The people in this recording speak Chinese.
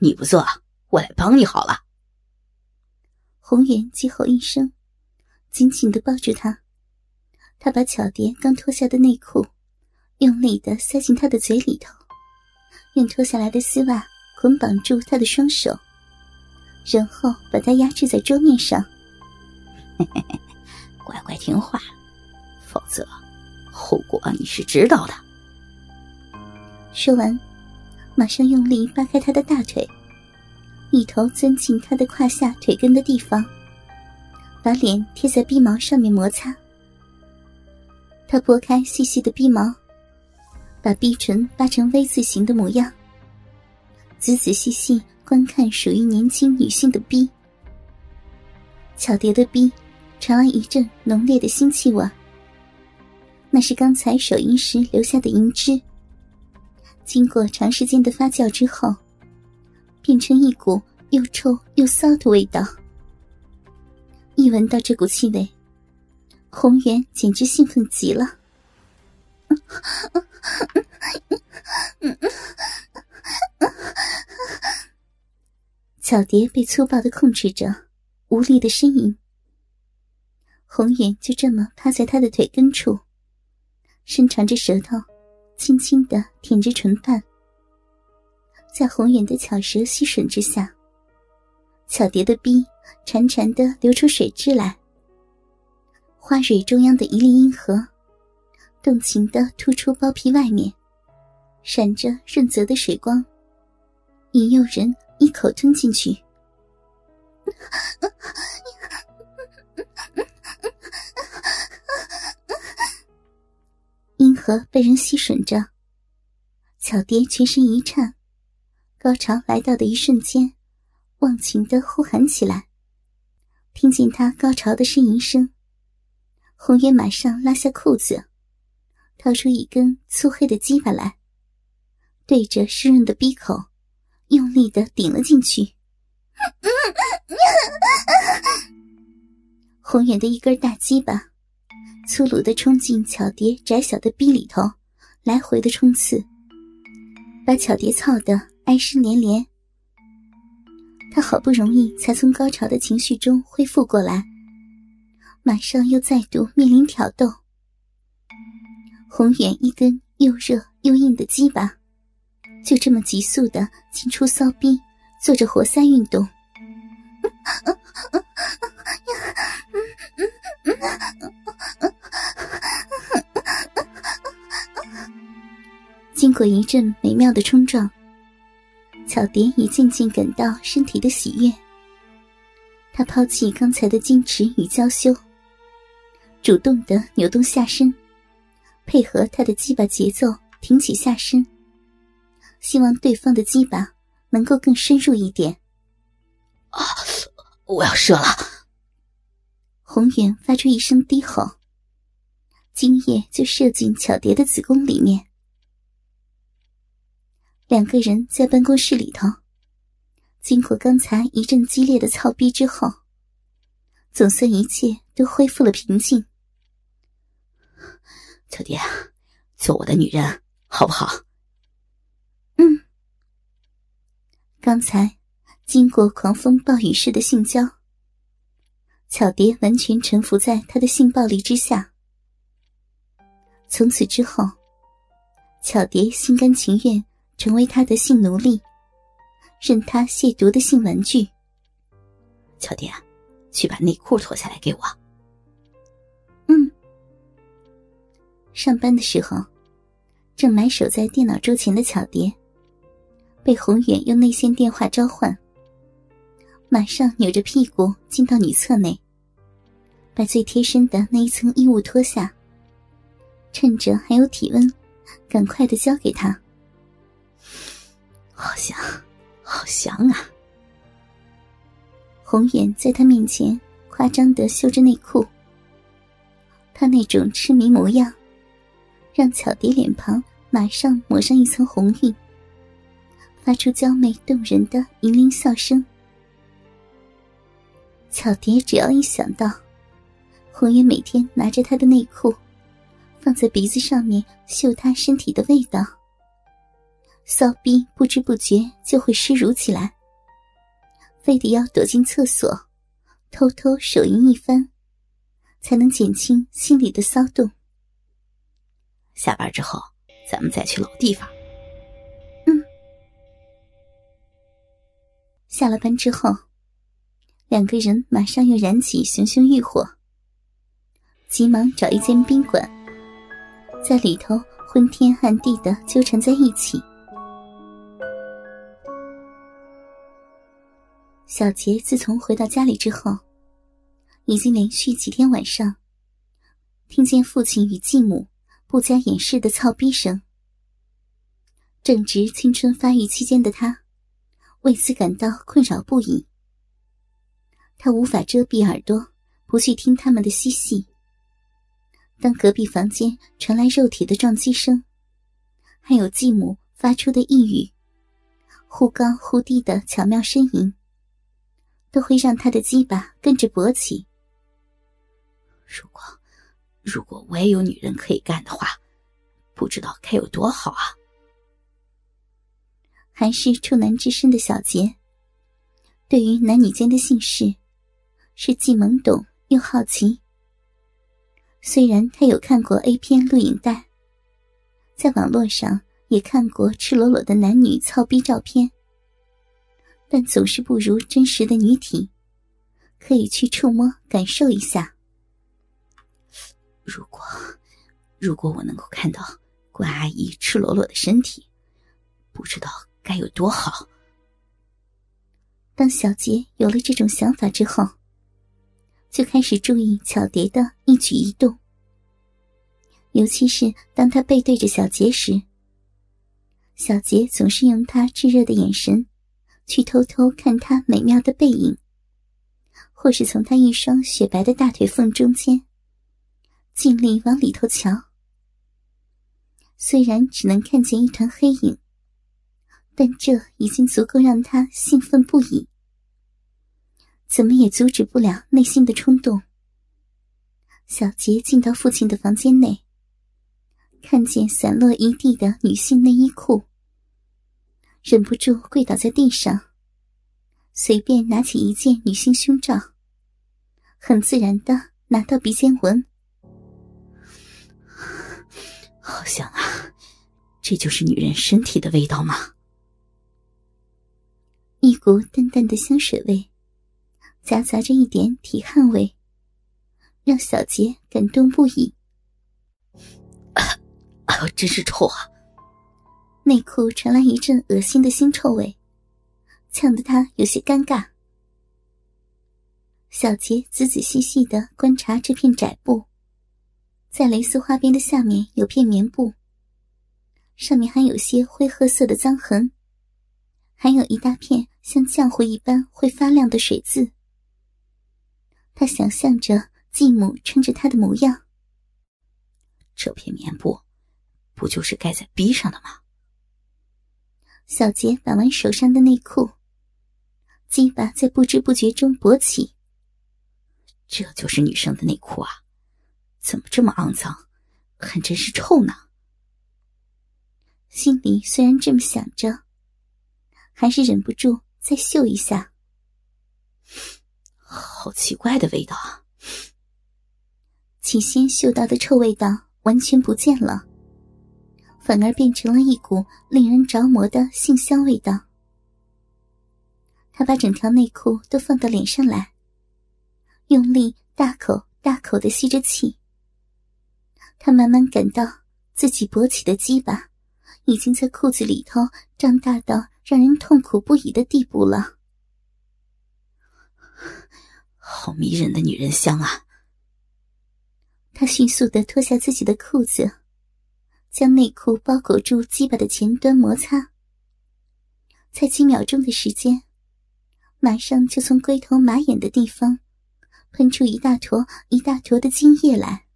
你不做，我来帮你好了。红颜急吼一声，紧紧的抱住他。他把巧蝶刚脱下的内裤，用力的塞进他的嘴里头，用脱下来的丝袜捆绑住他的双手，然后把他压制在桌面上。乖乖听话，否则后果你是知道的。说完，马上用力扒开他的大腿，一头钻进他的胯下腿根的地方，把脸贴在鼻毛上面摩擦。他拨开细细的鼻毛，把鼻唇扒成 V 字形的模样，仔仔细细观看属于年轻女性的鼻。巧蝶的鼻传来一阵浓烈的腥气味，那是刚才手淫时留下的银汁。经过长时间的发酵之后，变成一股又臭又骚的味道。一闻到这股气味，红颜简直兴奋极了。巧蝶被粗暴的控制着，无力的呻吟。红颜就这么趴在他的腿根处，伸长着舌头，轻轻的舔着唇瓣。在红颜的巧舌吸吮之下，巧蝶的逼潺潺的流出水汁来。花蕊中央的一粒阴核，动情的突出包皮外面，闪着润泽的水光，引诱人一口吞进去。阴核被人吸吮着，巧蝶全身一颤，高潮来到的一瞬间，忘情的呼喊起来。听见他高潮的呻吟声。红颜马上拉下裤子，掏出一根粗黑的鸡巴来，对着湿润的鼻口，用力的顶了进去。红颜的一根大鸡巴，粗鲁的冲进巧蝶窄小的逼里头，来回的冲刺，把巧蝶操得哀声连连。他好不容易才从高潮的情绪中恢复过来。马上又再度面临挑逗，红远一根又热又硬的鸡巴，就这么急速的进出骚逼，做着活塞运动。经过一阵美妙的冲撞，巧蝶也渐渐感到身体的喜悦。她抛弃刚才的矜持与娇羞。主动的扭动下身，配合他的鸡巴节奏，挺起下身，希望对方的鸡巴能够更深入一点。啊！我要射了！红远发出一声低吼，精液就射进巧蝶的子宫里面。两个人在办公室里头，经过刚才一阵激烈的操逼之后，总算一切都恢复了平静。小蝶，做我的女人好不好？嗯。刚才经过狂风暴雨式的性交，巧蝶完全臣服在他的性暴力之下。从此之后，巧蝶心甘情愿成为他的性奴隶，任他亵渎的性玩具。巧蝶，去把内裤脱下来给我。嗯上班的时候，正埋首在电脑桌前的巧蝶，被宏远用内线电话召唤，马上扭着屁股进到女厕内，把最贴身的那一层衣物脱下，趁着还有体温，赶快的交给他。好香，好香啊！宏远在他面前夸张的秀着内裤，他那种痴迷模样。让巧蝶脸庞马上抹上一层红晕，发出娇媚动人的银铃笑声。巧蝶只要一想到红颜每天拿着她的内裤放在鼻子上面嗅她身体的味道，骚逼不知不觉就会湿濡起来，非得要躲进厕所，偷偷手淫一番，才能减轻心里的骚动。下班之后，咱们再去老地方。嗯。下了班之后，两个人马上又燃起熊熊欲火，急忙找一间宾馆，在里头昏天暗地的纠缠在一起。小杰自从回到家里之后，已经连续几天晚上听见父亲与继母不加掩饰的操逼声。正值青春发育期间的他，为此感到困扰不已。他无法遮蔽耳朵，不去听他们的嬉戏。当隔壁房间传来肉体的撞击声，还有继母发出的呓语，忽高忽低的巧妙呻吟。都会让他的鸡巴跟着勃起。如果，如果我也有女人可以干的话，不知道该有多好啊！还是处男之身的小杰，对于男女间的性事，是既懵懂又好奇。虽然他有看过 A 片录影带，在网络上也看过赤裸裸的男女操逼照片。但总是不如真实的女体，可以去触摸感受一下。如果，如果我能够看到关阿姨赤裸裸的身体，不知道该有多好。当小杰有了这种想法之后，就开始注意巧蝶的一举一动，尤其是当他背对着小杰时，小杰总是用他炙热的眼神。去偷偷看他美妙的背影，或是从他一双雪白的大腿缝中间，尽力往里头瞧。虽然只能看见一团黑影，但这已经足够让他兴奋不已。怎么也阻止不了内心的冲动。小杰进到父亲的房间内，看见散落一地的女性内衣裤。忍不住跪倒在地上，随便拿起一件女性胸罩，很自然的拿到鼻尖闻，好香啊！这就是女人身体的味道吗？一股淡淡的香水味，夹杂着一点体汗味，让小杰感动不已。哎呦，真是臭啊！内裤传来一阵恶心的腥臭味，呛得他有些尴尬。小杰仔仔细细的观察这片窄布，在蕾丝花边的下面有片棉布，上面还有些灰褐色的脏痕，还有一大片像浆糊一般会发亮的水渍。他想象着继母穿着他的模样，这片棉布，不就是盖在逼上的吗？小杰把玩手上的内裤，鸡巴在不知不觉中勃起。这就是女生的内裤啊，怎么这么肮脏，还真是臭呢。心里虽然这么想着，还是忍不住再嗅一下。好奇怪的味道啊！起先嗅到的臭味道完全不见了。反而变成了一股令人着魔的性香味道。他把整条内裤都放到脸上来，用力大口大口的吸着气。他慢慢感到自己勃起的鸡巴已经在裤子里头胀大到让人痛苦不已的地步了。好迷人的女人香啊！他迅速的脱下自己的裤子。将内裤包裹住鸡巴的前端摩擦，才几秒钟的时间，马上就从龟头马眼的地方喷出一大坨一大坨的精液来。